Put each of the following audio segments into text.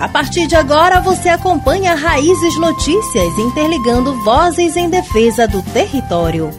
A partir de agora, você acompanha Raízes Notícias, interligando vozes em defesa do território.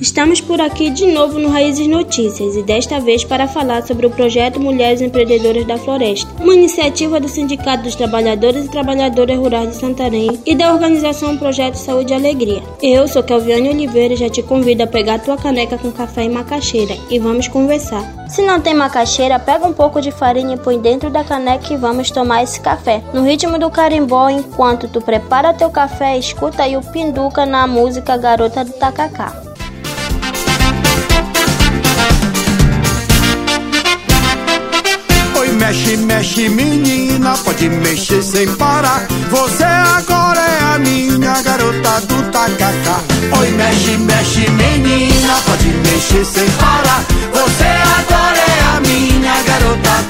Estamos por aqui de novo no Raízes Notícias e desta vez para falar sobre o projeto Mulheres Empreendedoras da Floresta, uma iniciativa do Sindicato dos Trabalhadores e Trabalhadoras Rurais de Santarém e da organização Projeto Saúde e Alegria. Eu sou Kelviane Oliveira e já te convido a pegar tua caneca com café e macaxeira e vamos conversar. Se não tem macaxeira, pega um pouco de farinha e põe dentro da caneca e vamos tomar esse café. No ritmo do carimbó, enquanto tu prepara teu café, escuta aí o Pinduca na música Garota do Tacacá. Mexe, mexe, menina, pode mexer sem parar. Você agora é a minha garota do tacacá. Oi, mexe, mexe, menina, pode mexer sem parar. Você agora é a minha garota do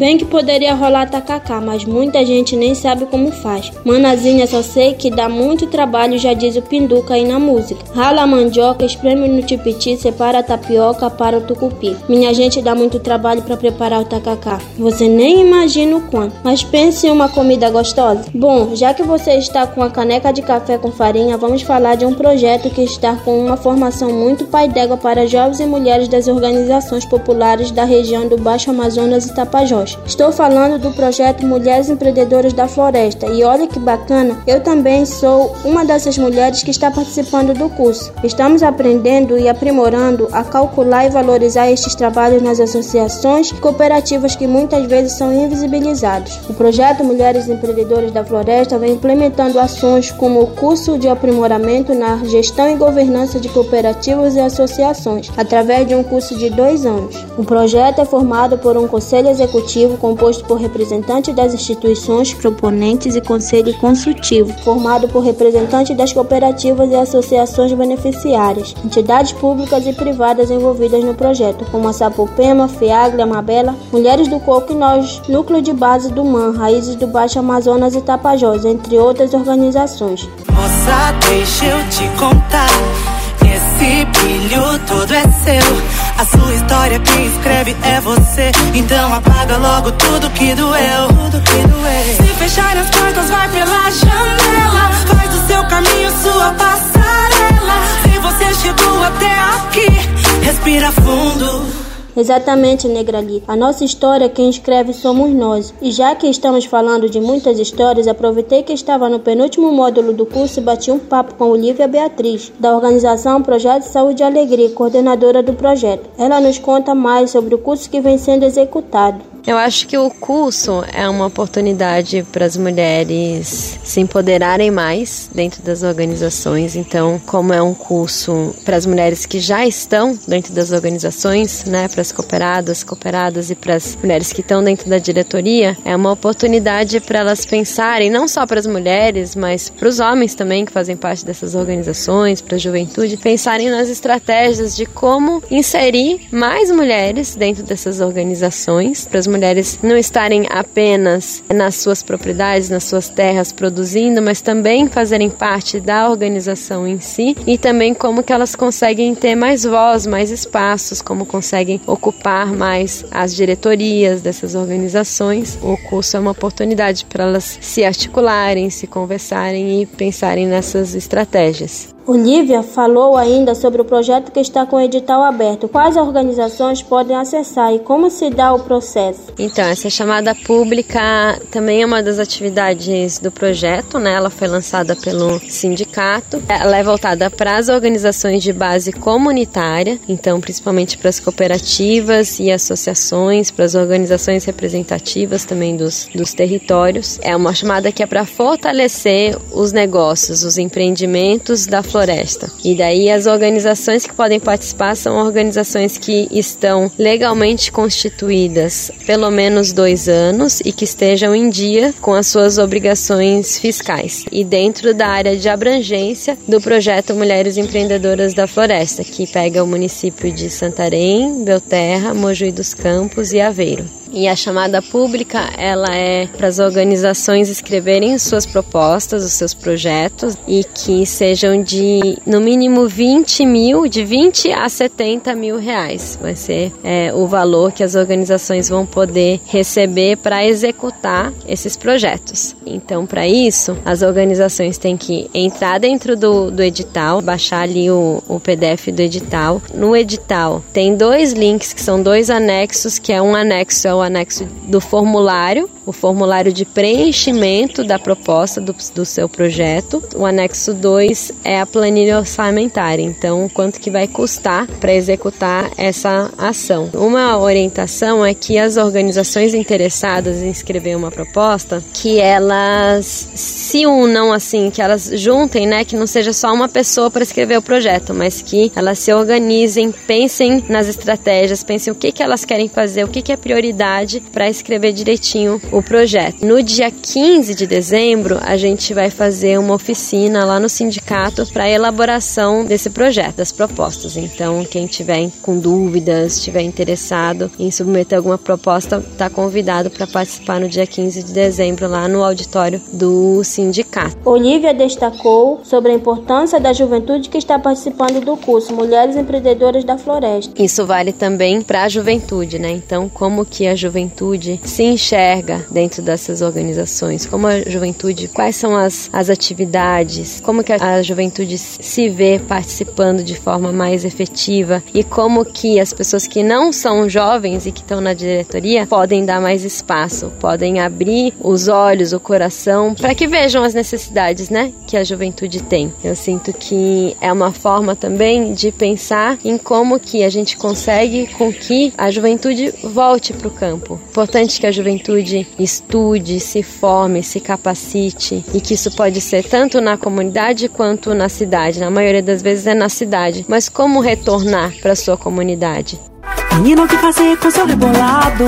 Bem que poderia rolar tacacá, mas muita gente nem sabe como faz. Manazinha só sei que dá muito trabalho, já diz o Pinduca aí na música. Rala a mandioca, espreme no tipiti, separa a tapioca para o tucupi. Minha gente dá muito trabalho para preparar o tacacá. Você nem imagina o quanto. Mas pense em uma comida gostosa. Bom, já que você está com a caneca de café com farinha, vamos falar de um projeto que está com uma formação muito pai d'égua para jovens e mulheres das organizações populares da região do Baixo Amazonas e Tapajós. Estou falando do projeto Mulheres Empreendedoras da Floresta e olha que bacana, eu também sou uma dessas mulheres que está participando do curso. Estamos aprendendo e aprimorando a calcular e valorizar estes trabalhos nas associações e cooperativas que muitas vezes são invisibilizados. O projeto Mulheres Empreendedoras da Floresta vem implementando ações como o curso de aprimoramento na gestão e governança de cooperativas e associações, através de um curso de dois anos. O projeto é formado por um conselho executivo composto por representantes das instituições proponentes e conselho consultivo, formado por representantes das cooperativas e associações beneficiárias, entidades públicas e privadas envolvidas no projeto, como a Sapopema, FEAGRE, Amabela, Mulheres do Coco e Nós, Núcleo de Base do MAN, Raízes do Baixo Amazonas e Tapajós, entre outras organizações. Moça, deixa eu te contar, esse brilho todo é seu. A sua história quem escreve é você. Então apaga logo tudo que doeu. Tudo que doeu. Se fechar as portas, vai pela janela. Faz Exatamente, Negrali. A nossa história quem escreve somos nós. E já que estamos falando de muitas histórias, aproveitei que estava no penúltimo módulo do curso e bati um papo com Olivia Beatriz, da organização Projeto Saúde e Alegria, coordenadora do projeto. Ela nos conta mais sobre o curso que vem sendo executado. Eu acho que o curso é uma oportunidade para as mulheres se empoderarem mais dentro das organizações. Então, como é um curso para as mulheres que já estão dentro das organizações, né, para as cooperadas, cooperadas e para as mulheres que estão dentro da diretoria, é uma oportunidade para elas pensarem, não só para as mulheres, mas para os homens também que fazem parte dessas organizações, para a juventude, pensarem nas estratégias de como inserir mais mulheres dentro dessas organizações, para as mulheres não estarem apenas nas suas propriedades, nas suas terras produzindo, mas também fazerem parte da organização em si e também como que elas conseguem ter mais voz, mais espaços, como conseguem ocupar mais as diretorias dessas organizações. O curso é uma oportunidade para elas se articularem, se conversarem e pensarem nessas estratégias. Olivia falou ainda sobre o projeto que está com o edital aberto. Quais organizações podem acessar e como se dá o processo? Então, essa chamada pública também é uma das atividades do projeto, né? Ela foi lançada pelo sindicato. Ela é voltada para as organizações de base comunitária, então principalmente para as cooperativas e associações, para as organizações representativas também dos, dos territórios. É uma chamada que é para fortalecer os negócios, os empreendimentos da floresta floresta. E daí as organizações que podem participar são organizações que estão legalmente constituídas pelo menos dois anos e que estejam em dia com as suas obrigações fiscais. E dentro da área de abrangência do projeto Mulheres Empreendedoras da Floresta, que pega o município de Santarém, Belterra, Mojuí dos Campos e Aveiro. E a chamada pública, ela é para as organizações escreverem suas propostas, os seus projetos e que sejam de no mínimo 20 mil, de 20 a 70 mil reais. Vai ser é, o valor que as organizações vão poder receber para executar esses projetos. Então, para isso, as organizações têm que entrar dentro do, do edital, baixar ali o, o PDF do edital. No edital tem dois links que são dois anexos, que é um anexo é o anexo do formulário, o formulário de preenchimento da proposta do, do seu projeto. O anexo 2 é a planilha orçamentária, então quanto que vai custar para executar essa ação. Uma orientação é que as organizações interessadas em escrever uma proposta, que elas se unam assim, que elas juntem, né, que não seja só uma pessoa para escrever o projeto, mas que elas se organizem, pensem nas estratégias, pensem o que que elas querem fazer, o que que é prioridade para escrever direitinho o projeto. No dia 15 de dezembro, a gente vai fazer uma oficina lá no sindicato para elaboração desse projeto, das propostas. Então, quem tiver com dúvidas, estiver interessado em submeter alguma proposta, está convidado para participar no dia 15 de dezembro lá no auditório do sindicato. Olivia destacou sobre a importância da juventude que está participando do curso Mulheres Empreendedoras da Floresta. Isso vale também para a juventude, né? Então, como que a juventude se enxerga dentro dessas organizações? Como a juventude, quais são as, as atividades? Como que a, a juventude se vê participando de forma mais efetiva? E como que as pessoas que não são jovens e que estão na diretoria podem dar mais espaço, podem abrir os olhos, o coração, para que vejam as necessidades, né, que a juventude tem. Eu sinto que é uma forma também de pensar em como que a gente consegue com que a juventude volte para o campo. Importante que a juventude estude, se forme, se capacite e que isso pode ser tanto na comunidade quanto na cidade. Na maioria das vezes é na cidade. Mas como retornar para sua comunidade? Menina, o que fazer com seu rebolado?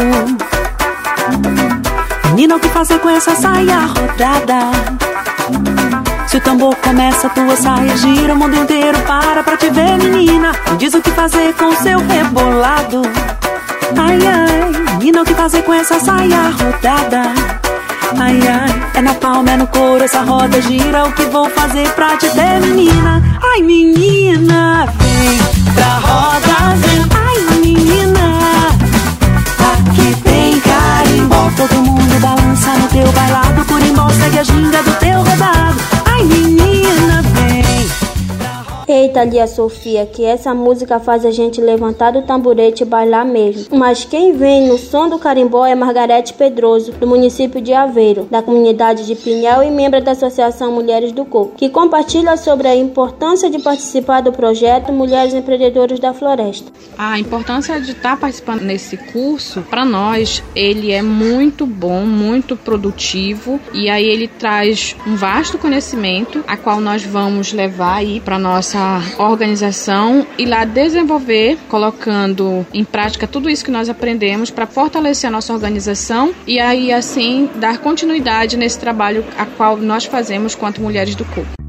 Menina, o que fazer com essa saia rodada? Se o tambor começa, tua saia gira, o mundo inteiro para pra te ver, menina. Me diz o que fazer com seu rebolado. Fazer com essa saia rodada? Ai, ai, é na palma, é no couro, essa roda gira. O que vou fazer pra te ter, menina? Ai, menina, vem pra roda, vem. Ai, menina, Eita, Lia Sofia, que essa música faz a gente levantar do tamborete e bailar mesmo. Mas quem vem no som do carimbó é Margarete Pedroso, do município de Aveiro, da comunidade de Pinhel e membro da Associação Mulheres do Coco, que compartilha sobre a importância de participar do projeto Mulheres Empreendedoras da Floresta. A importância de estar participando nesse curso, para nós, ele é muito bom, muito produtivo e aí ele traz um vasto conhecimento a qual nós vamos levar aí para nossa organização e lá desenvolver, colocando em prática tudo isso que nós aprendemos para fortalecer a nossa organização e aí assim dar continuidade nesse trabalho a qual nós fazemos quanto mulheres do corpo.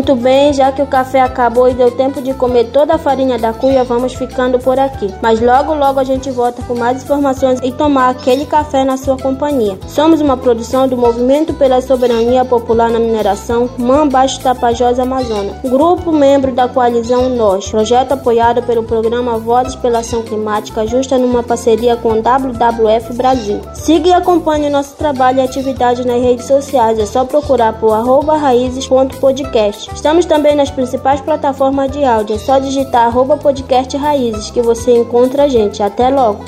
Muito bem, já que o café acabou e deu tempo de comer toda a farinha da cuia, vamos ficando por aqui. Mas logo logo a gente volta com mais informações e tomar aquele café na sua companhia. Somos uma produção do Movimento pela Soberania Popular na Mineração, Man Baixo Tapajós Amazonas. Grupo membro da coalizão Nós, projeto apoiado pelo programa Vozes pela Ação Climática, justa numa parceria com o WWF Brasil. Siga e acompanhe nosso trabalho e atividade nas redes sociais. É só procurar por arroba raízes.podcast. Estamos também nas principais plataformas de áudio. É só digitar arroba podcast raízes que você encontra a gente. Até logo!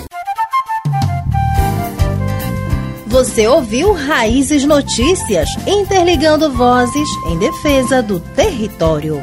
Você ouviu Raízes Notícias, interligando vozes em defesa do território.